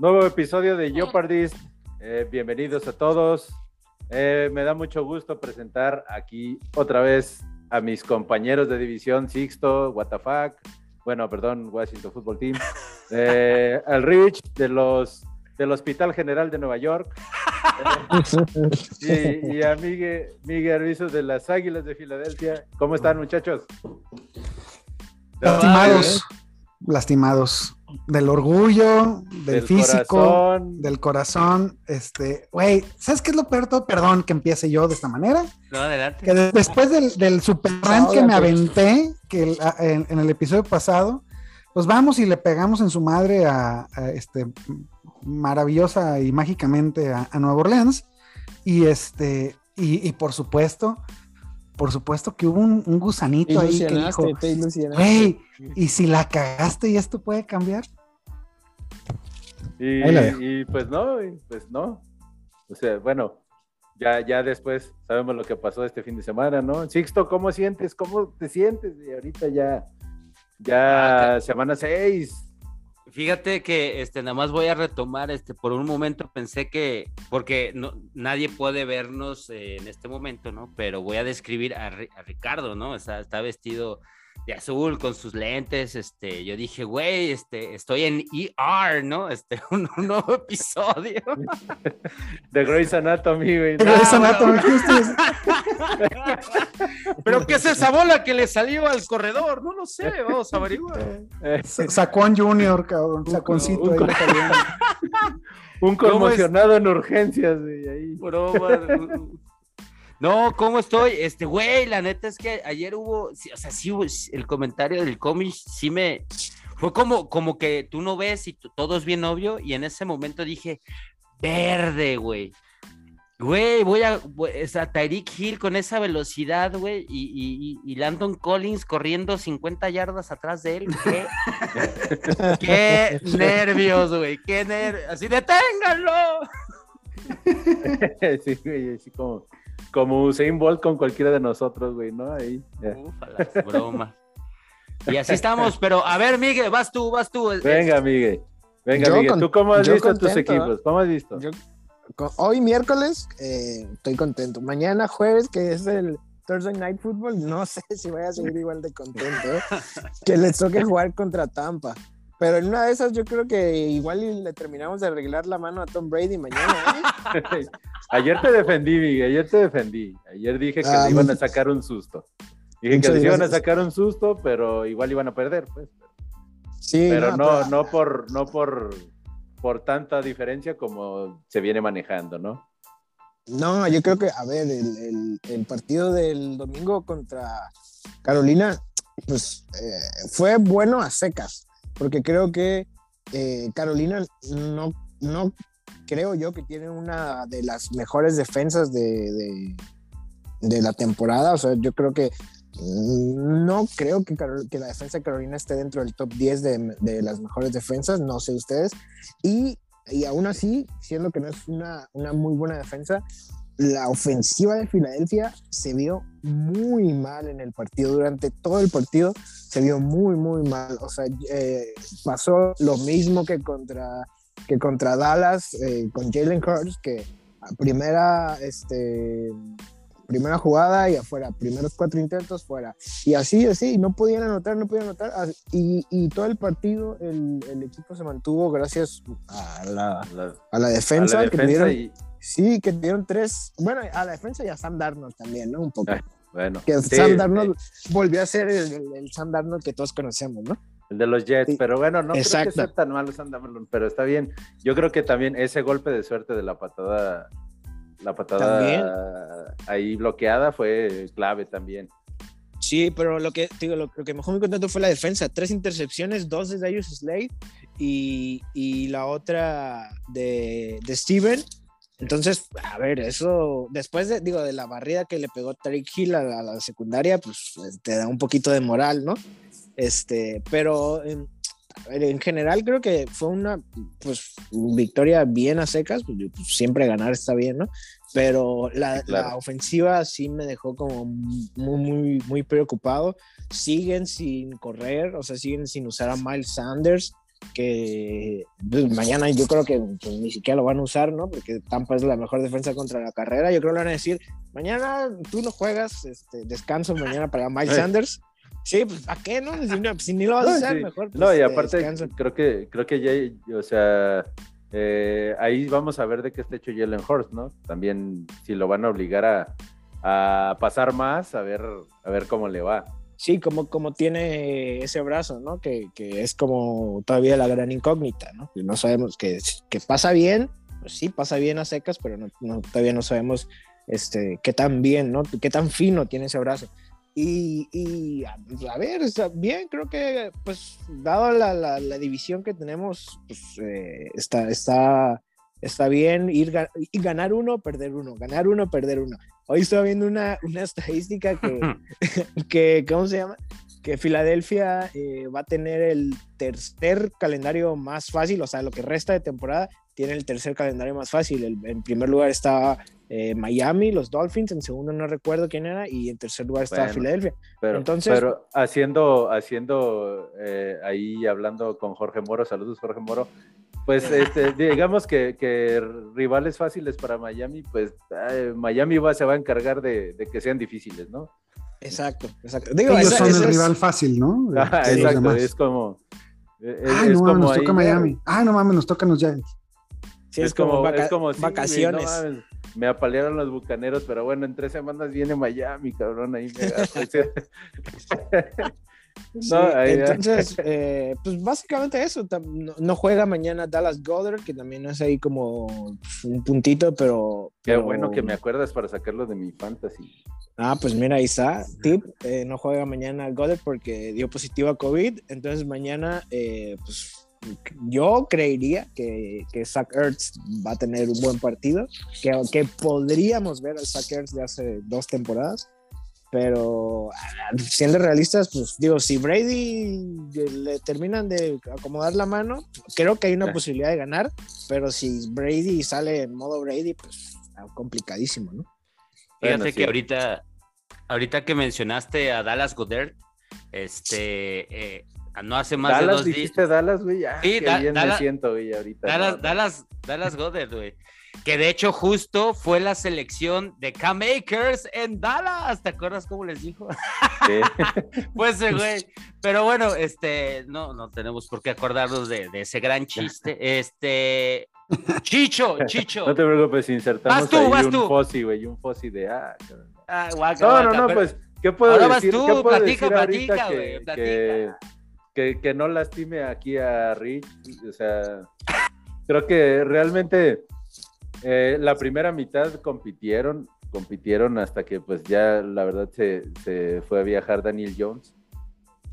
Nuevo episodio de Jeopardist. Eh, bienvenidos a todos. Eh, me da mucho gusto presentar aquí otra vez a mis compañeros de división Sixto, WTF, bueno, perdón, Washington Football Team, eh, al Rich de los del Hospital General de Nueva York y, a Miguel, Miguel de las Águilas de Filadelfia. ¿Cómo están, muchachos? Lastimados, lastimados del orgullo, del, físico, del corazón. Este, güey, ¿sabes qué es lo peor? Perdón que empiece yo de esta manera. No, adelante. Que después del, del super rant que me aventé que en, el episodio pasado, pues vamos y le pegamos en su madre a, este maravillosa y mágicamente a, Nueva Orleans. Y este, y, por supuesto, por supuesto que hubo un, gusanito ahí que dijo, hey, y si la cagaste y esto puede cambiar. Y, pues no, pues no. O sea, bueno, ya, ya después sabemos lo que pasó este fin de semana, ¿no? Sixto, ¿cómo sientes? ¿Cómo te sientes? Y ahorita ya, ya ah, semana seis. Fíjate que este, nada más voy a retomar, este, por un momento pensé que, porque no, nadie puede vernos eh, en este momento, ¿no? Pero voy a describir a, a Ricardo, ¿no? está vestido de azul con sus lentes, este, yo dije, güey, este, estoy en ER, ¿no? Este, un, nuevo episodio. De Grey's Anatomy, güey. De Grey's Anatomy, Pero ¿qué es esa bola que le salió al corredor? No lo sé, vamos a averiguar. Sacón Junior, cabrón, saconcito un, ahí. Un conmocionado en urgencias, güey, ahí. No, ¿cómo estoy? Este, güey, la neta es que ayer hubo, o sea, sí, el comentario del cómic sí me, fue como, como que tú no ves y todo es bien obvio y en ese momento dije, verde, güey. Güey, voy a, sea, Tyreek Hill con esa velocidad, güey, y, y, Landon Collins corriendo 50 yardas atrás de él. ¿Qué, qué nervios, güey, qué nervios. Así, deténganlo. sí, güey, así como como Usain Bolt con cualquiera de nosotros, güey, ¿no? Ahí. broma. Y así estamos, pero a ver, Miguel, vas tú, vas tú. Venga, Miguel. Venga, Miguel, ¿tú cómo has visto tus equipos? ¿Cómo has visto? hoy miércoles eh, estoy contento. Mañana jueves, que es el Thursday Night Football, no sé si voy a seguir igual de contento. ¿eh? que les toque jugar contra Tampa. Pero en una de esas yo creo que igual le terminamos de arreglar la mano a Tom Brady mañana. ¿eh? ayer te defendí, Miguel, ayer te defendí. Ayer dije que le iban a sacar un susto. Dije que les iban a sacar un susto, pero igual iban a perder, pues. Sí, pero no, no, por, no por, por tanta diferencia como se viene manejando, ¿no? No, yo creo que, a ver, el, el, partido del domingo contra Carolina, pues eh, fue bueno a secas porque creo que eh, Carolina no, no creo yo que tiene una de las mejores defensas de, de, la temporada. O sea, yo creo que mm, no creo que, que, la defensa de Carolina esté dentro del top 10 de, de, las mejores defensas, no sé ustedes. Y, y aún así, siendo que no es una, una muy buena defensa, la ofensiva de Filadelfia se vio muy mal en el partido. Durante todo el partido se vio muy, muy mal. O sea, eh, pasó lo mismo que contra, que contra Dallas eh, con Jalen Hurts, que primera, este, primera jugada y afuera, primeros cuatro intentos fuera. Y así, así, no podían anotar, no podían anotar. Y, y todo el partido, el, el, equipo se mantuvo gracias a la, a la defensa, que tuvieron. Sí, que dieron tres. Bueno, a la defensa y a Sam Darnold también, ¿no? Un poco. Ah, bueno. Que Sam Darnold volvió a ser el, Sam Darnold que todos conocemos, ¿no? El de los Jets, pero bueno, no creo que sea tan malo Sam Darnold, pero está bien. Yo creo que también ese golpe de suerte de la patada, la patada ahí bloqueada fue clave también. Sí, pero lo que digo, lo, que mejor me contento fue la defensa. Tres intercepciones, dos de Darius Slade y, y la otra de, de Steven entonces, a ver, eso, después de, digo, de la barrida que le pegó Tariq Hill a la, secundaria, pues, pues te da un poquito de moral, ¿no? Este, pero en, en general creo que fue una, pues, victoria bien a secas, pues, pues siempre ganar está bien, ¿no? Pero la, la, ofensiva sí me dejó como muy, muy, muy preocupado. Siguen sin correr, o sea, siguen sin usar a Miles Sanders. Que pues, mañana yo creo que pues, ni siquiera lo van a usar, ¿no? Porque Tampa es la mejor defensa contra la carrera. Yo creo que le van a decir, mañana tú no juegas, este, descanso mañana para Mike Sanders. Sí, pues ¿a qué no? Si, ni lo vas a hacer, mejor. no, y pues, aparte, creo que, creo que ya, o sea, eh, ahí vamos a ver de qué está hecho Jalen Horst, ¿no? También si lo van a obligar a, a pasar más, a ver, a ver cómo le va. Sí, como, como tiene ese brazo, ¿no? Que, que es como todavía la gran incógnita, ¿no? No sabemos que, que pasa bien, pues sí, pasa bien a secas, pero no, todavía no sabemos este, qué tan bien, ¿no? Qué tan fino tiene ese brazo. Y, y a, ver, está bien, creo que, pues, dado la, la, la división que tenemos, pues, eh, está, está, está bien ir y ganar uno, perder uno, ganar uno, perder uno. Hoy estoy viendo una, una estadística que, que, ¿cómo se llama? Que Filadelfia eh, va a tener el tercer calendario más fácil, o sea, lo que resta de temporada tiene el tercer calendario más fácil. en primer lugar está eh, Miami, los Dolphins, en segundo no recuerdo quién era, y en tercer lugar está Filadelfia. Pero, Entonces, pero haciendo, haciendo eh, ahí hablando con Jorge Moro, saludos Jorge Moro, pues este, digamos que, que, rivales fáciles para Miami, pues Miami va, se va a encargar de, que sean difíciles, ¿no? Exacto, exacto. Ellos son el rival fácil, ¿no? exacto, es como... Es, no, como nos toca Miami. Ah, no mames, nos tocan los Giants. Sí, es, como, vacaciones. me apalearon los bucaneros, pero bueno, en tres semanas viene Miami, cabrón, ahí me entonces, eh, pues básicamente eso. No, juega mañana Dallas Goddard, que también es ahí como un puntito, pero. Qué bueno que me acuerdas para sacarlo de mi fantasy. Ah, pues mira, ahí está. Tip: eh, no juega mañana Goddard porque dio positivo a COVID. Entonces, mañana, eh, pues yo creería que, que Zach Ertz va a tener un buen partido, que, que podríamos ver al Zach Ertz de hace dos temporadas pero ah, siendo realistas, pues digo, si Brady le terminan de acomodar la mano, creo que hay una posibilidad de ganar, pero si Brady sale en modo Brady, pues complicadísimo, ¿no? Fíjate que ahorita, ahorita que mencionaste a Dallas Goddard, este, eh, no hace más de dos días. Dallas, güey, ya. Sí, bien me siento, güey, ahorita. Dallas, Dallas, Dallas Goddard, güey que de hecho justo fue la selección de Cam Akers en Dallas. ¿Te acuerdas cómo les dijo? Sí. pues güey. Pero bueno, este, no, no tenemos por qué acordarnos de, ese gran chiste. Este, Chicho, Chicho. No te preocupes, insertamos tú, ahí un Fossi, güey, un Fossi de ah. ah guaca, no, no, no, pues, ¿qué puedo ahora decir? Vas tú, platica, platica, güey, platica. Que, que no lastime aquí a Rich, o sea, creo que realmente eh, la primera mitad compitieron, compitieron hasta que pues ya la verdad se, se fue a viajar Daniel Jones.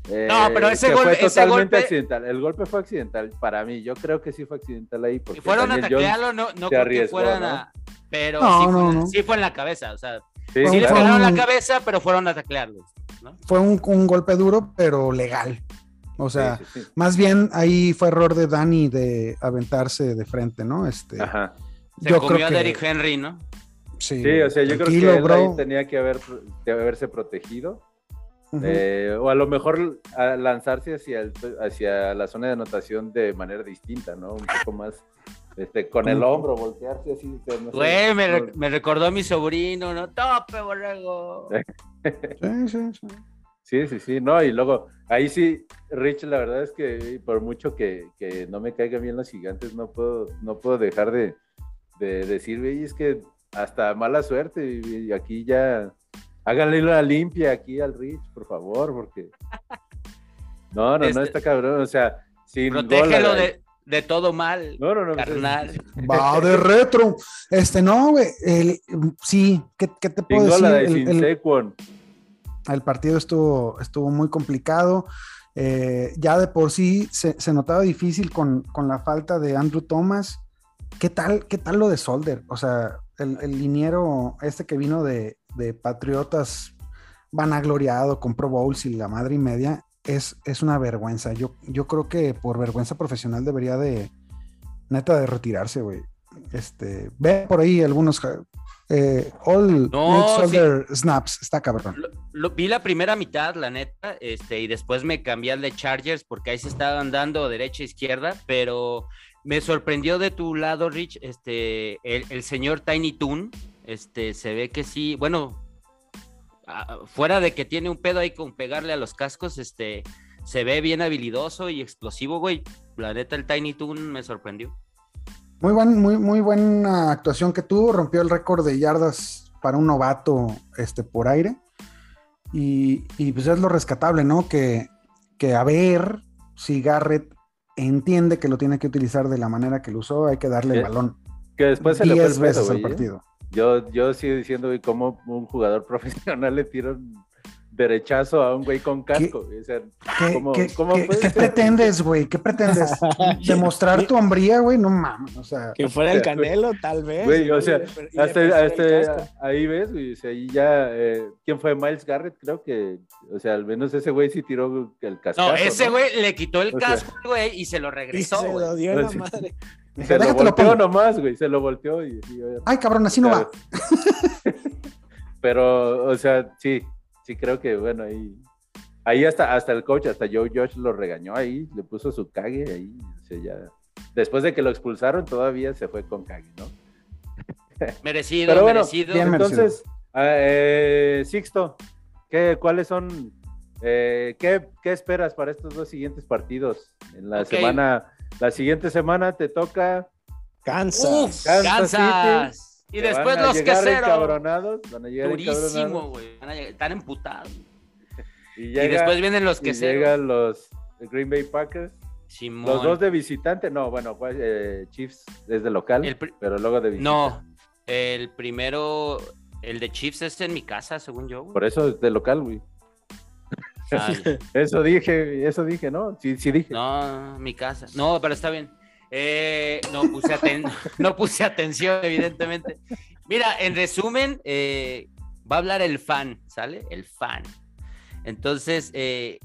Eh, no, pero ese, gol, fue totalmente accidental. El golpe fue accidental para mí. Yo creo que sí fue accidental ahí. Porque fueron a taclearlo, no, no creo que fueran a. Pero sí, fue, sí, fue, en la cabeza. O sea, sí, le pegaron la cabeza, pero fueron a taclearlo. Fue un, un, golpe duro, pero legal. O sea, más bien ahí fue error de Dani de aventarse de frente, ¿no? Este, Ajá. Se yo comió creo a Derrick Henry, ¿no? Sí, sí, o sea, yo creo que él ahí tenía que, haber, haberse protegido. Eh, o a lo mejor lanzarse hacia, hacia la zona de anotación de manera distinta, ¿no? Un poco más este, con el hombro, voltearse así. Güey, me, me, recordó a mi sobrino, ¿no? Tope, borrego. sí, sí, sí. Sí, sí, sí, no, y luego ahí sí, Rich, la verdad es que por mucho que, que no me caigan bien los gigantes, no puedo, no puedo dejar de, de decir, güey, es que hasta mala suerte y, aquí ya háganle la limpia aquí al Rich, por favor, porque no, no, no este está cabrón, o sea, sin protégelo de, de, todo mal, no, no, no, carnal. Va de retro, este, no, güey, el, sí, ¿qué, qué te puedo decir? el, el, el, partido estuvo, estuvo muy complicado. Eh, ya de por sí se, se notaba difícil con, con, la falta de Andrew Thomas. ¿Qué tal, qué tal lo de Solder? O sea, el, el liniero este que vino de, de Patriotas vanagloriado con Pro Bowls y la madre y media, es, es una vergüenza. Yo, yo creo que por vergüenza profesional debería de, neta, de retirarse, güey. Este, ve por ahí algunos Eh, all No, sí. snaps. Está cabrón. Lo- lo- vi la primera mitad, la neta, este, y después me cambié al de Chargers porque ahí se estaban dando derecha e izquierda, pero me sorprendió de tu lado, Rich, este, el, señor Tiny Toon, este, se ve que sí, bueno, fuera de que tiene un pedo ahí con pegarle a los cascos, este, se ve bien habilidoso y explosivo, güey. La neta, el Tiny Toon me sorprendió. Muy, buen, muy, muy buena actuación que tuvo. Rompió el récord de yardas para un novato este, por aire. Y, y, pues es lo rescatable, ¿no? Que, que a ver si Garrett entiende que lo tiene que utilizar de la manera que lo usó, hay que darle el balón Que después se le fue 10 el veces al ¿eh? partido. Yo, yo sigo diciendo, güey, cómo un jugador profesional le tira un derechazo a un güey con casco. güey, o sea, ¿Qué, ¿Cómo- qué- cómo qué- qué pretendes, güey? ¿Qué pretendes? ¿Demostrar tu hombría, güey? No mames, o sea... Que fuera el Canelo, tal vez. Güey, o sea, hasta, casco. ahí ves, güey, o sea, ahí ya, eh, ¿quién fue? Miles Garrett, creo que, o sea, al menos ese güey sí tiró el casco. No, ese güey le quitó el O sea- casco, güey, y se lo Y regresó, se güey. lo dio en la Sí. madre. Se lo Déjate lo volteó nomás, güey, se lo volteó y, Ay, cabrón, así no va. Pero, o sea, sí, sí creo que, bueno, ahí, ahí hasta, hasta el coach, hasta Joe Josh lo regañó ahí, le puso su cague ahí, o sea, ya. Después de que lo expulsaron, todavía se fue con cague, ¿no? Merecido, Pero bueno, merecido. Entonces, ah, eh, Sixto, ¿qué, ¿cuáles son, eh, qué, qué esperas para estos dos siguientes partidos? En la semana, la siguiente semana te toca. Uf, Kansas Kansas. Y que después van a los llegar queseros. encabronados, van a llegar Durísimo, güey. Están emputados. Y, después vienen los y queseros. llegan los Green Bay Packers. Simón. Los dos de visitante, no, bueno, pues, eh, Chiefs es de local, El pero luego de visitante. No, el primero, el de Chiefs es en mi casa, según yo. güey. Por eso es de local, güey. Eso dije, eso dije, ¿no? Sí, sí dije. no, mi casa. No, pero está bien. Eh, no, puse aten- no puse atención, evidentemente. Mira, en resumen, eh, va a hablar el fan, ¿sale? El fan. Entonces, eh,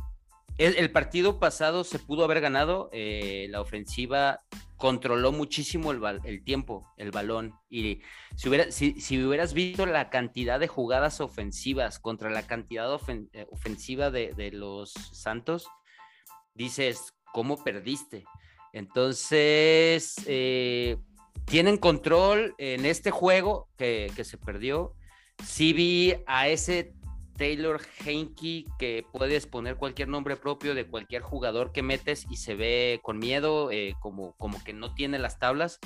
el, el partido pasado se pudo haber ganado. eh, la ofensiva controló muchísimo el, tiempo, el balón. Y si, hubiera, si, si hubieras visto la cantidad de jugadas ofensivas contra la cantidad ofen- eh, ofensiva de, de los Santos, dices, ¿cómo perdiste? Entonces, eh, tienen control en este juego que, se perdió. Sí vi a ese Taylor Heinke que puedes poner cualquier nombre propio de cualquier jugador que metes y se ve con miedo, eh, como, como que no tiene las tablas.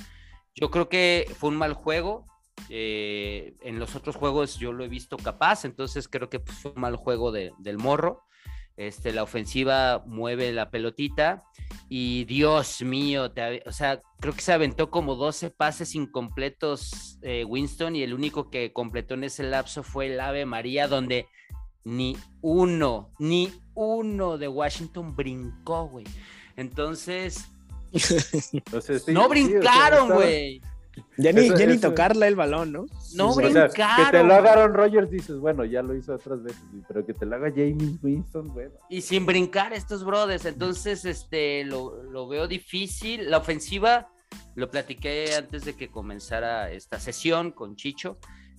Yo creo que fue un mal juego. eh, en los otros juegos yo lo he visto capaz, entonces creo que pues, fue un mal juego de- del morro. Este, la ofensiva mueve la pelotita y Dios mío, te o sea, creo que se aventó como 12 pases incompletos eh, Winston y el único que completó en ese lapso fue el Ave María, donde ni uno, ni uno de Washington brincó, güey. Entonces, Entonces, sí, no sí, o sea, brincaron, güey. Ya ni, Eso- ya ni eso- tocarle el balón, ¿no? No o sea, brincaron. que te lo haga Aaron Rodgers, dices, bueno, ya lo hizo otras veces, pero que te lo haga James Winston, bueno. y sin brincar estos brothers. Entonces, este, lo, lo veo difícil. La ofensiva, lo platiqué antes de que comenzara esta sesión con Chicho.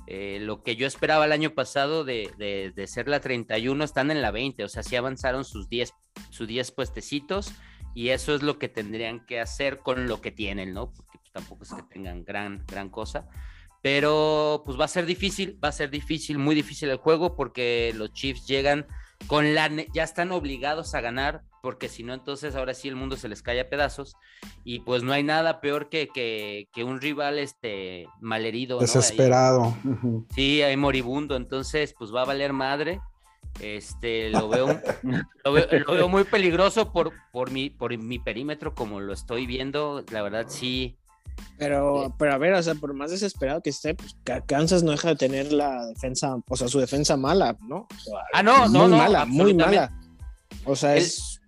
Eh, lo que yo esperaba el año pasado de, de- de ser la 31 están en la 20, o sea, sí avanzaron sus 10, sus 10 puestecitos y eso es lo que tendrían que hacer con lo que tienen, ¿no? Porque tampoco es que tengan gran, gran cosa. Pero pues va a ser difícil, va a ser difícil, muy difícil el juego porque los Chiefs llegan con la ya están obligados a ganar porque si no entonces ahora sí el mundo se les cae a pedazos y pues no hay nada peor que, que, que un rival este malherido ¿no? Ahí- Desesperado. Sí, hay moribundo, entonces pues va a valer madre. Este, lo veo, lo veo, lo veo muy peligroso por, por, mi, por mi perímetro, como lo estoy viendo. La verdad, sí. Pero, pero a ver, o sea, por más desesperado que esté, pues Kansas no deja de tener la defensa, o sea, su defensa mala, ¿no? O sea, Ah, no, no, muy no, mala, muy mala. O sea, El- es,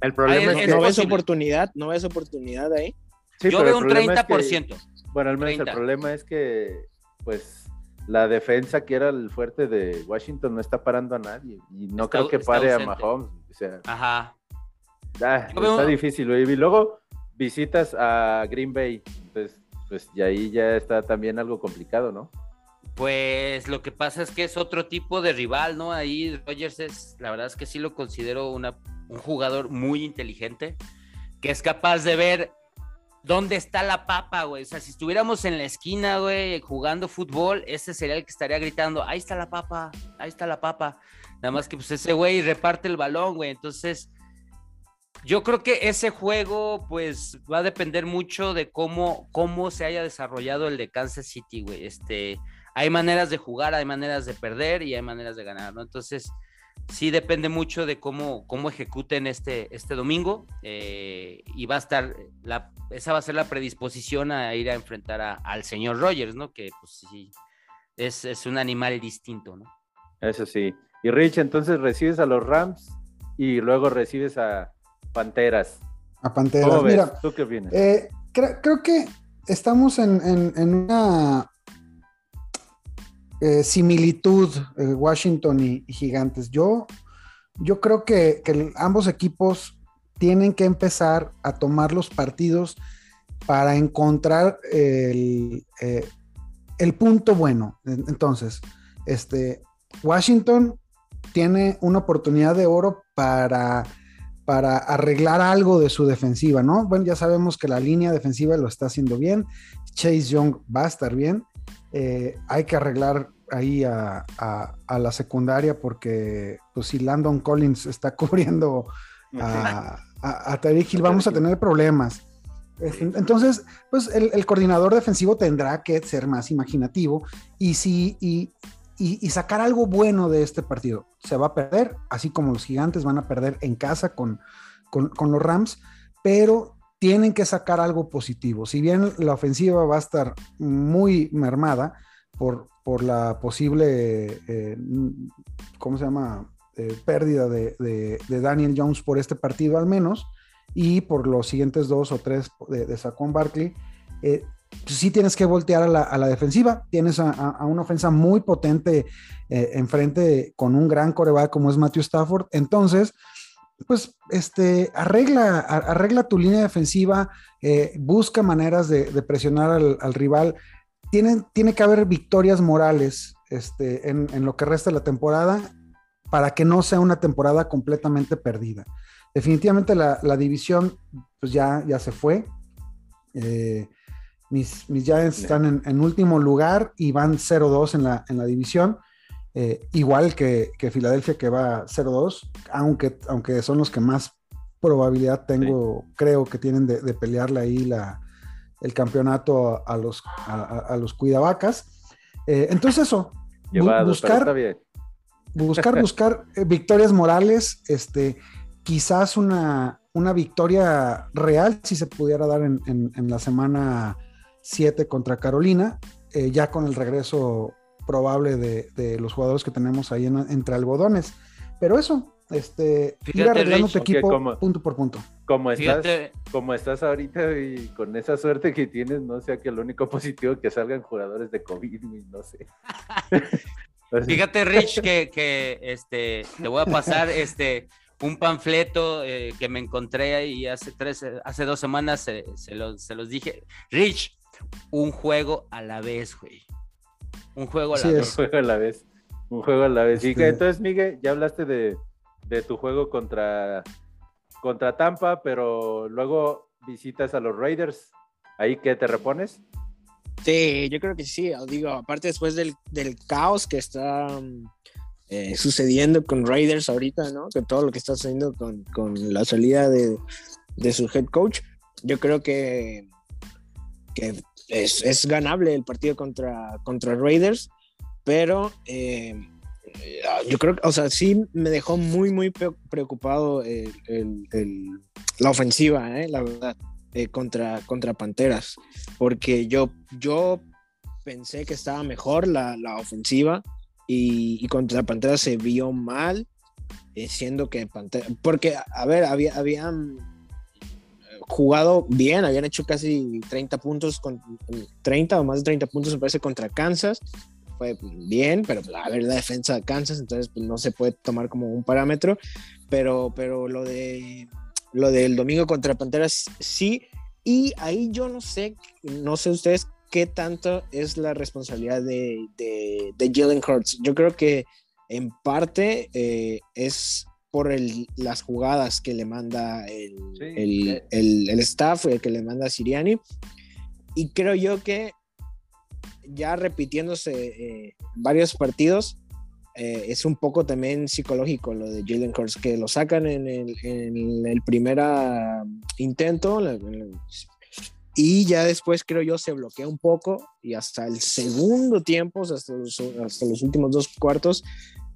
El problema es es- que... no ves oportunidad, no ves oportunidad ahí. sí, Yo veo un problema es que- 30%. Bueno, al menos 30. el problema es que, pues, la defensa que era el fuerte de Washington no está parando a nadie. Y no Está- creo que está pare a. Mahomes. O sea, Ajá. ah, Yo veo- está difícil. Y luego visitas a Green Bay. Entonces, pues, y ahí ya está también algo complicado, ¿no? Pues lo que pasa es que es otro tipo de rival, ¿no? Ahí Rogers es, la verdad es que sí lo considero una, un jugador muy inteligente, que es capaz de ver dónde está la papa, güey. O sea, si estuviéramos en la esquina, güey, jugando fútbol, ese sería el que estaría gritando, ahí está la papa, ahí está la papa. Nada más que pues ese güey reparte el balón, güey. Entonces, yo creo que ese juego, pues, va a depender mucho de cómo, cómo se haya desarrollado el de Kansas City, güey. Este, hay maneras de jugar, hay maneras de perder y hay maneras de ganar, ¿no? Entonces, sí depende mucho de cómo, cómo ejecuten este, este domingo eh, y va a estar, la, esa va a ser la predisposición a ir a enfrentar al señor Rogers, ¿no? Que pues sí, es, es un animal distinto, ¿no? Eso sí. Y Rich, entonces recibes a los Rams y luego recibes a Panteras. A Panteras. Mira, ¿tú qué opinas? Eh, creo, que estamos en, una eh, similitud eh, Washington y, Gigantes. Yo, yo creo que, ambos equipos tienen que empezar a tomar los partidos para encontrar el, el punto bueno. Entonces, este, Washington tiene una oportunidad de oro para, para arreglar algo de su defensiva, ¿no? Bueno, ya sabemos que la línea defensiva lo está haciendo bien, Chase Young va a estar bien, eh, hay que arreglar ahí a, la secundaria porque pues si Landon Collins está cubriendo a, a, Hill, vamos a tener problemas. Entonces, pues el, coordinador defensivo tendrá que ser más imaginativo y si, y, y, sacar algo bueno de este partido. Se va a perder, así como los gigantes van a perder en casa con, con, los Rams, pero tienen que sacar algo positivo. Si bien la ofensiva va a estar muy mermada por, por la posible, eh, ¿cómo se llama? Eh, pérdida de, de, Daniel Jones por este partido al menos, y por los siguientes dos o tres de, de Saquon Barkley, eh, sí tienes que voltear a la, defensiva. Tienes a, una ofensa muy potente eh, enfrente con un gran coreback como es Matthew Stafford. Entonces, pues este, arregla, arregla tu línea defensiva, eh, busca maneras de, presionar al, rival. Tiene, tiene, que haber victorias morales este, en, lo que resta de la temporada para que no sea una temporada completamente perdida. Definitivamente la, división pues ya, ya se fue. Eh, mis, Giants están en, último lugar y van 0-2 en la, en la división. Eh, igual que, que, Filadelfia que va 0-2, aunque, aunque son los que más probabilidad tengo, creo que tienen de, pelearle ahí la, el campeonato a, los, a, los cuidavacas. Eh, entonces eso, buscar, buscar, buscar eh, victorias morales, este, quizás una, una victoria real si se pudiera dar en, en la semana 7 contra Carolina, eh, ya con el regreso probable de, los jugadores que tenemos ahí entre algodones. Pero eso, este, ir arreglando tu equipo punto por punto. Como estás, como estás ahorita y con esa suerte que tienes, no sea que lo único positivo que salgan jugadores de COVID, no sé. Fíjate, Rich, que, que este, te voy a pasar este, un panfleto eh, que me encontré ahí hace tres, hace dos semanas, se, los, se los dije. Rich, un juego a la vez, güey. Un juego a la vez. Un juego a la vez. Un juego a la vez. Y este entonces, Miguel, ya hablaste de, tu juego contra, contra Tampa, pero luego visitas a los Raiders. ¿Ahí qué te repones? Sí, yo creo que sí. Digo, aparte después del, caos que está eh, sucediendo con Raiders ahorita, ¿no? Que todo lo que está sucediendo con, la salida de, de, su head coach, yo creo que, que es, ganable el partido contra, contra Raiders, pero eh, yo creo que, o sea, sí me dejó muy, muy preocupado la ofensiva, eh, la verdad, eh, contra, contra Panteras, porque yo, yo pensé que estaba mejor la, ofensiva y, contra Panteras se vio mal, siendo que Pantera, porque, a ver, había, habían jugado bien, habían hecho casi 30 puntos, con 30 o más de 30 puntos me parece contra Kansas, fue bien, pero a ver la defensa de Kansas, entonces pues, no se puede tomar como un parámetro, pero, pero lo, de, lo del domingo contra Panteras sí, y ahí yo no sé, no sé ustedes qué tanto es la responsabilidad de, de, de Jalen Hurts. Yo creo que en parte eh, es por el, las jugadas que le manda el, el, el, el staff, el que le manda Siriani. Y creo yo que ya repitiéndose eh, varios partidos, eh, es un poco también psicológico lo de Jalen Hurts, que lo sacan en el, en el primer ah, intento y ya después creo yo se bloquea un poco y hasta el segundo tiempo, hasta los, hasta los últimos dos cuartos,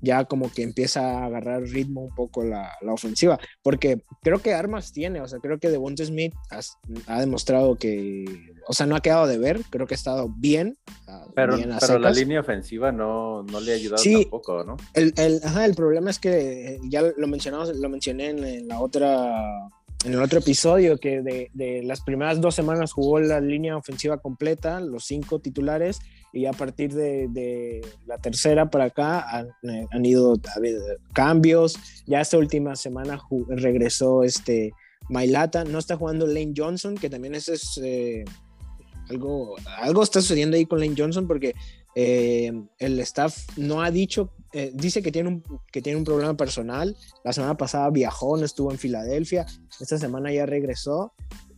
ya como que empieza a agarrar ritmo un poco la, la, ofensiva, porque creo que armas tiene, o sea, creo que Devonta Smith has, ha demostrado que, o sea, no ha quedado de ver, creo que ha estado bien. Pero, bien pero la línea ofensiva no, no, le ha ayudado sí, tampoco, ¿no? El, el, ajá, el problema es que ya lo mencionamos, lo mencioné en, en la otra en el otro episodio que de, de, las primeras dos semanas jugó la línea ofensiva completa, los cinco titulares, y a partir de, de la tercera para acá han, han ido cambios. Ya esta última semana regresó este Mailata, no está jugando Lane Johnson, que también ese es eh, algo, algo está sucediendo ahí con Lane Johnson porque eh, el staff no ha dicho, eh, dice que tiene, un, que tiene un problema personal. La semana pasada viajó, no estuvo en Filadelfia. Esta semana ya regresó.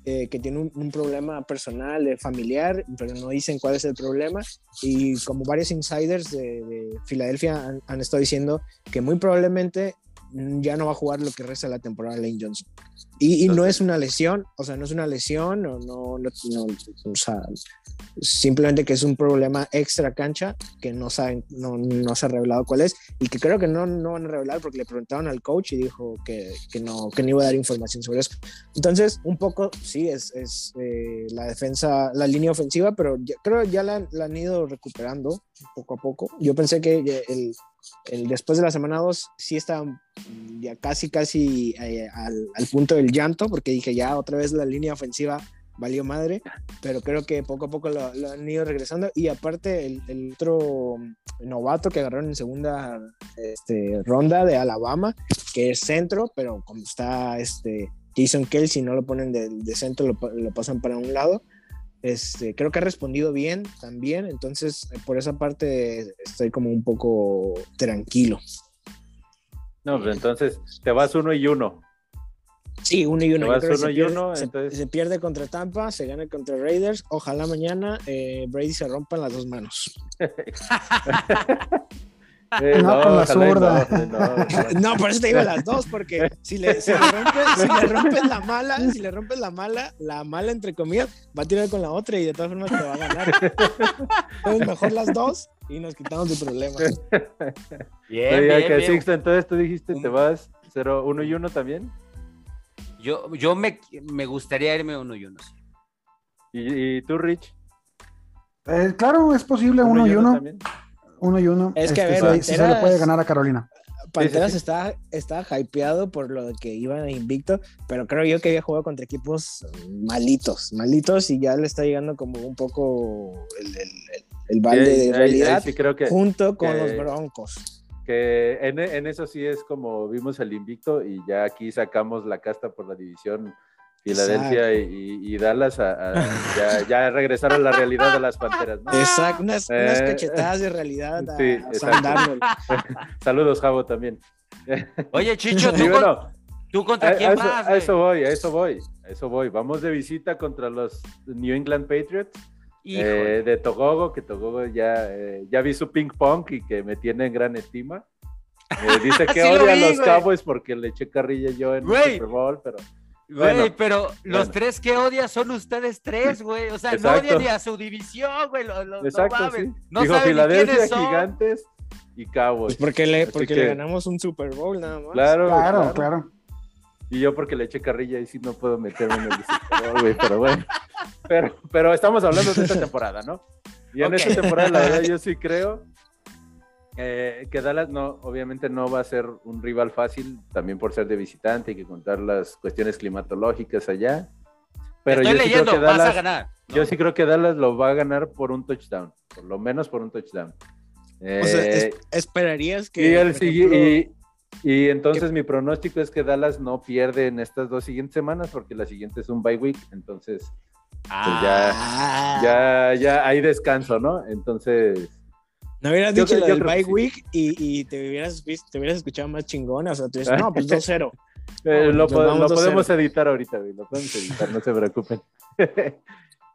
Eh, que tiene un, problema personal, eh, familiar, pero no dicen cuál es el problema. Y como varios insiders de, de Filadelfia han, han, estado diciendo que muy probablemente ya no va a jugar lo que resta de la temporada Lane Johnson. Y, y, no es una lesión, o sea, no es una lesión, no, no, no, no o sea, simplemente que es un problema extra cancha que no saben, no, no, se ha revelado cuál es y que creo que no, no van a revelar porque le preguntaron al coach y dijo que, que no, que no iba a dar información sobre eso. Entonces, un poco, sí, es, es eh, la defensa, la línea ofensiva, pero ya, creo ya la, la, han ido recuperando poco a poco. Yo pensé que el, el, después de la semana 2 sí estaban ya casi, casi eh, al, al, punto del llanto, porque dije ya otra vez la línea ofensiva valió madre, pero creo que poco a poco lo, lo han ido regresando. Y aparte, el, otro novato que agarraron en segunda este, ronda de Alabama, que es centro, pero como está este, Jason Kelsey, no lo ponen de, centro, lo, lo pasan para un lado. Este, creo que ha respondido bien también, entonces por esa parte estoy como un poco tranquilo. No, pues entonces te vas uno y uno. Sí, uno y uno. Vas uno se, y pierde, uno se, entonces... se, pierde contra Tampa, se gana contra Raiders. Ojalá mañana eh, Brady se rompa las dos manos. Eh, no, no, con la zurda. No, no, no, por eso te digo las dos, porque si le, si le, rompes, si le rompes la mala, si le rompes la mala, la mala entre comillas, va a tirar con la otra y de todas formas te va a ganar. Entonces mejor las dos y nos quitamos de problemas. Bien, bien, que bien. Sixto, entonces tú dijiste te vas 0, 1 y 1 también. Yo, yo me, me gustaría irme 1 y 1. Sí. ¿Y, ¿Y, tú, Rich? Eh, claro, es posible 1 y 1 uno y uno. Es que este, a ver, sí, sí se le puede ganar a Carolina. Panteras sí, sí, está, está hypeado por lo de que iban invicto, pero creo yo que había jugado contra equipos malitos, malitos, y ya le está llegando como un poco el, el, el balde de realidad ahí, creo que, junto con que, los Broncos. Que en, en, eso sí es como vimos el invicto y ya aquí sacamos la casta por la división Filadelfia y, y, Dallas a, a, ya, ya, regresaron a la realidad de las panteras. ¿no? Exacto, unas, eh, unas, cachetadas de realidad a, sí, a Saludos, Javo, también. Oye, Chicho, ¿tú, bueno, con, ¿tú contra quién a eso, vas? A eso voy, a eso voy, a eso voy. Vamos de visita contra los New England Patriots. Eh, de Togogo, que Togogo ya, eh, ya vi su ping pong y que me tiene en gran estima. Eh, dice que odia a los Cowboys porque le eché carrilla yo en el Super Bowl, pero Güey, bueno, pero bueno. los tres que odias son ustedes tres, güey. O sea, Exacto. no odian ni a su división, güey. Lo, lo, Exacto, no, sí. no Dijo Filadelfia, Gigantes y Cowboys. Pues porque le, porque que... le ganamos un Super Bowl nada más. Claro, claro, claro, claro. Y yo porque le eché carrilla y sí no puedo meterme en el Super Bowl, güey, pero bueno. Pero, pero estamos hablando de esta temporada, ¿no? Y en okay. esta temporada, la verdad, yo sí creo eh, que Dallas no, obviamente no va a ser un rival fácil, también por ser de visitante, hay que contar las cuestiones climatológicas allá. Pero Estoy yo leyendo, sí creo que Dallas, vas a ganar. ¿no? Yo sí creo que Dallas lo va a ganar por un touchdown, por lo menos por un touchdown. Eh, o sea, es, esperarías que. Y, el, ejemplo, y, y, entonces que... mi pronóstico es que Dallas no pierde en estas dos siguientes semanas, porque la siguiente es un bye week, entonces pues ya, Ah. ya, ya hay descanso, ¿no? Entonces, No hubieras Yo dicho creo- lo del bye sí. week y, y te, hubieras, visto- te hubieras escuchado más chingona. O sea, tú dices, no, pues 2-0. eh, No, lo, nos po- vamos lo 2-0. podemos editar ahorita, güey, lo podemos editar, no se preocupen.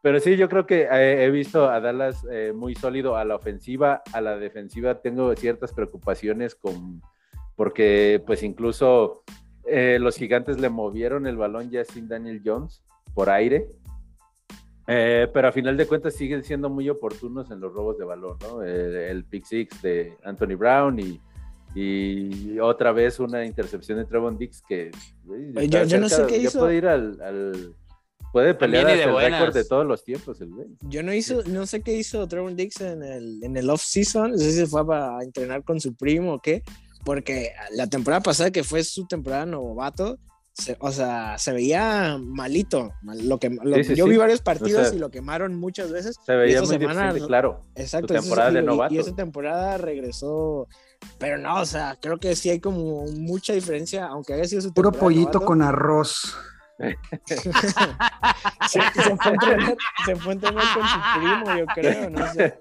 Pero sí, yo creo que eh, he visto a Dallas eh, muy sólido a la ofensiva, a la defensiva tengo ciertas preocupaciones con, porque pues incluso eh, los gigantes le movieron el balón ya sin Daniel Jones por aire, Eh, pero a final de cuentas siguen siendo muy oportunos en los robos de balón, ¿no? El, el pick six de Anthony Brown y, y otra vez una intercepción de Trevon Dix que güey, yo- yo no sé qué hizo. puede ir al, al- puede pelear hasta el récord de todos los tiempos el güey. Yo no hizo, no sé qué hizo Trevor Dix en el, en el off-season. No sé si se fue para entrenar con su primo o qué. Porque la temporada pasada, que fue su temporada novato, se- o sea, se veía malito. mal- Lo que, lo- Sí, sí, yo sí. vi varios partidos O sea, y lo quemaron muchas veces. Se veía muy semana- claro. Exacto. temporada y- de y- novato. Y, esa temporada regresó. Pero no, o sea, creo que sí hay como mucha diferencia, aunque haya sido su Puro pollito novato. con arroz. Se, se fue a entrenar, se fue a entrenar con su primo, yo creo, no sé.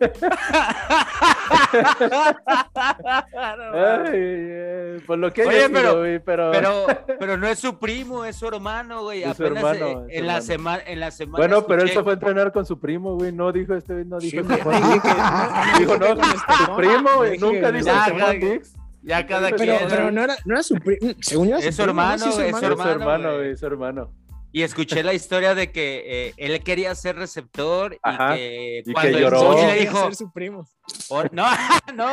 Ay, eh, por lo que Oye, pero- güey, pero, Pero, pero no es su primo, es su hermano, güey. Es su Apenas hermano, eh, es su en, la hermano. semana, en la semana. bueno, pero él escuché- se fue a entrenar con su primo, güey. No dijo este, no dijo Sí, que Dijo, no, su primo, güey. Dije Nunca dijo Ya, cada Pero- quien. pero no era, no era su primo, según yo era Es su primo, ¿no? hermano, Sí, es su Es su hermano, güey. es su hermano. Y escuché la historia de que eh, él quería ser receptor Ajá, y que y que cuando el lloró. coach Quería le dijo, ser su primo. "Or- no, no,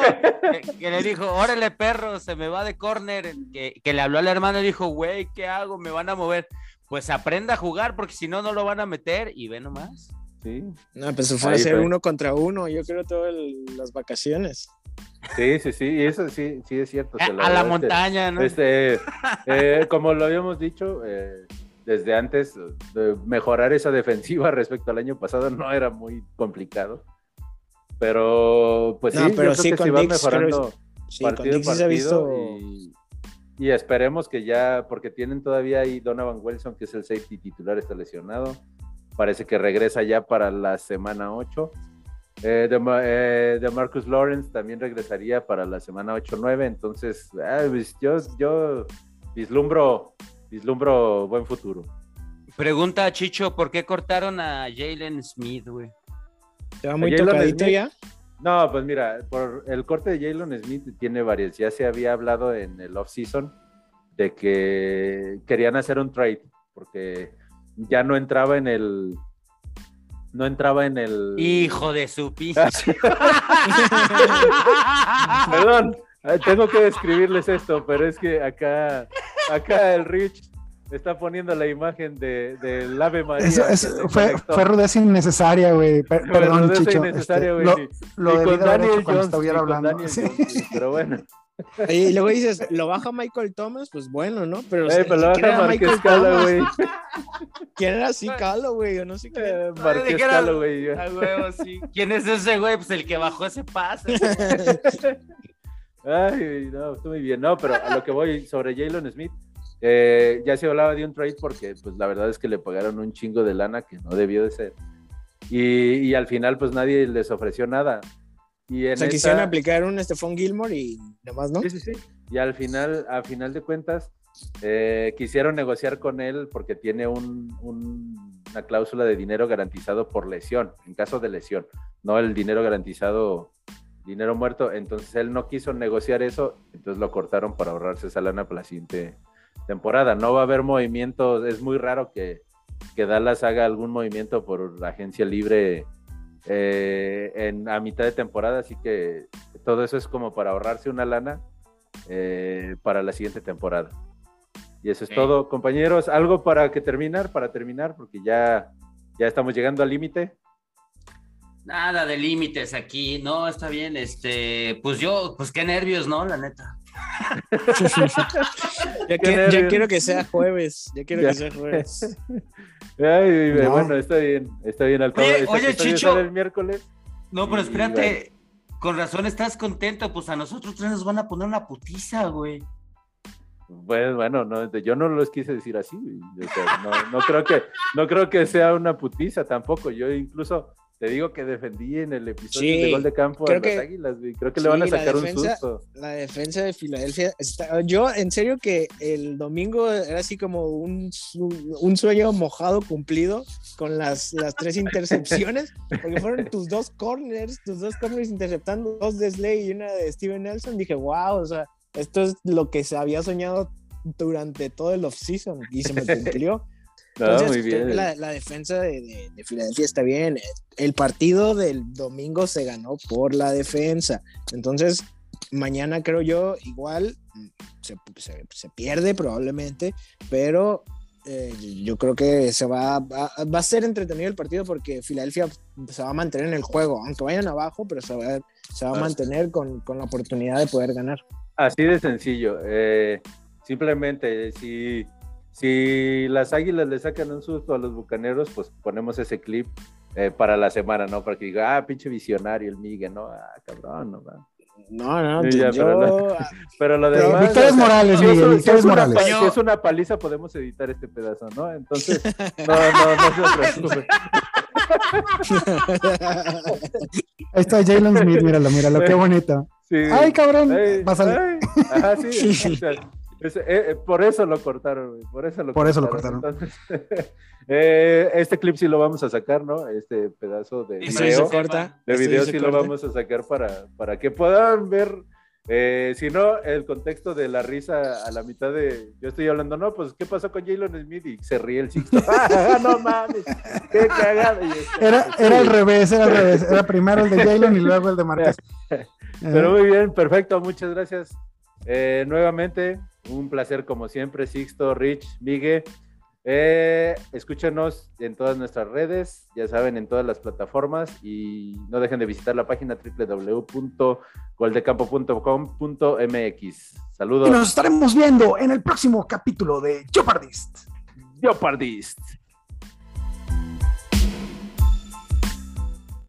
que, que le dijo, órale perro, se me va de corner, que, que le habló al hermano y dijo, güey, ¿qué hago? Me van a mover. Pues aprenda a jugar porque si no, no lo van a meter y ve nomás. Sí, No, pues se fue a fue. uno contra uno, yo creo, todas las vacaciones. sí, sí, sí. Y eso sí, sí es cierto. A, la este- montaña, ¿no? Este, eh, como lo habíamos dicho eh, desde antes, de mejorar esa defensiva respecto al año pasado no era muy complicado. Pero, pues No, sí, pero yo creo sí, que con sí va Dix, mejorando Sí, partido Dix sí se ha partido visto. y, y esperemos que ya, porque tienen todavía ahí Donovan Wilson, que es el safety titular, está lesionado. Parece que regresa ya para la semana 8. Eh, de, eh, de Marcus Lawrence también regresaría para la semana 8-9. Entonces, ah, pues, yo, yo vislumbro, vislumbro buen futuro. Pregunta a Chicho, ¿por qué cortaron a Jalen Smith, güey? Te va muy tocadito Smith. ya. No, pues mira, por el corte de Jalen Smith tiene varias. Ya se había hablado en el off-season de que querían hacer un trade porque ya no entraba en el. No entraba en el. Hijo de su pizza. Perdón, eh, tengo que describirles esto, pero es que acá, acá el Rich está poniendo la imagen de, del Ave María. Eso, fue, fue rudeza innecesaria, güey. Per- Pero perdón, rudeza Chicho. innecesaria, este, güey, lo, lo Y debí con de haber Daniel hecho cuando Jones, estuviera y con hablando. Daniel Sí. Jones, pero bueno. Y luego dices, lo baja Michael Thomas, pues bueno, ¿no? Pero, Eh, pero lo ¿quién baja era Marqués güey. ¿Quién era así Calo, güey? Yo no sé qué. Eh, Marqués dijera- Calo, güey. A huevo, sí. ¿Quién es ese güey? Pues el que bajó ese pase. Ay, no, estoy muy bien. No, pero a lo que voy sobre Jalen Smith, eh, ya se hablaba de un trade porque, pues, la verdad es que le pagaron un chingo de lana que no debió de ser. Y, y al final, pues, nadie les ofreció nada. Y en O sea, esta- quisieron aplicar un Stephon Gilmore y demás, ¿no? Sí, sí, sí. Y al final, a final de cuentas, eh, quisieron negociar con él porque tiene un- un- una cláusula de dinero garantizado por lesión, en caso de lesión, no el dinero garantizado, dinero muerto. Entonces él no quiso negociar eso, entonces lo cortaron para ahorrarse esa lana para la siguiente temporada. No va a haber movimientos, es muy raro que, que Dallas haga algún movimiento por agencia libre eh, en, a mitad de temporada, así que todo eso es como para ahorrarse una lana eh, para la siguiente temporada. Y eso es todo, compañeros. ¿Algo para que terminar? Para terminar, porque ya, ya estamos llegando al límite. Nada de límites aquí. No, está bien. Este, pues yo, pues qué nervios, ¿no? La neta. Ya, que- quiero que sea jueves. Ya quiero Ya. que sea jueves. Ay, No. Bueno, está bien, está bien. Al cabo, Oye, Chicho. sale el miércoles. No, pero Y, espérate. Con razón estás contento. Pues a nosotros tres nos van a poner una putiza, güey. Pues bueno, no, yo no los quise decir así. no, no, creo que, no creo que sea una putiza tampoco. Yo incluso te digo que defendí en el episodio de gol de campo a las Águilas, Creo que le van a sacar un susto. La defensa de Filadelfia. yo, en serio, que el domingo era así como un, un sueño mojado cumplido con las, las tres intercepciones, porque fueron tus dos corners, tus dos corners interceptando, dos de Slay y una de Steven Nelson. Dije, wow, o sea, esto es lo que se había soñado durante todo el offseason y se me cumplió. La, defensa de, Filadelfia está bien. El partido del domingo se ganó por la defensa. Entonces, mañana creo yo, igual mm, se, pierde probablemente, pero eh, yo creo que se va, va, a ser entretenido el partido porque Filadelfia se va a mantener en el juego, aunque vayan abajo, pero se va, se va a mantener con, con, la oportunidad de poder ganar. Así de sencillo. Eh, simplemente, si si las águilas le sacan un susto a los bucaneros, pues ponemos ese clip eh, para la semana, ¿no? Para que diga, ah, pinche visionario el Miguel, ¿no? Ah, cabrón, no, va. No, no, yo... pero, lo demás. Victorias Morales, Miguel, Victorias Morales. Si es una paliza, podemos editar este pedazo, ¿no? Entonces, no, no, no se preocupe. Ahí está Jalen Smith, míralo, míralo, qué bonito. Sí. Ay, cabrón, ay, pásale. Ajá, sí. Eh, eh, por eso lo cortaron, por eso lo por cortaron. Eso lo cortaron. Eh, este clip sí lo vamos a sacar, ¿no? Este pedazo de video, de video sí lo vamos a sacar para, para que puedan ver, si no, el contexto de la risa a la mitad de, yo estoy hablando, no, pues, ¿qué pasó con Jalen Smith? Y se ríe el chico. ¡Ah, no mames! ¡Qué cagada! Era, era al revés, era al revés. Era primero el de Jalen y luego el de Marcos. Pero muy bien, perfecto, muchas gracias. Nuevamente, un placer como siempre, Sixto, Rich, Miguel. Eh, escúchenos en todas nuestras redes, ya saben, en todas las plataformas y no dejen de visitar la página www.goldecampo.com.mx. Saludos. Y nos estaremos viendo en el próximo capítulo de Jeopardist. Jeopardist.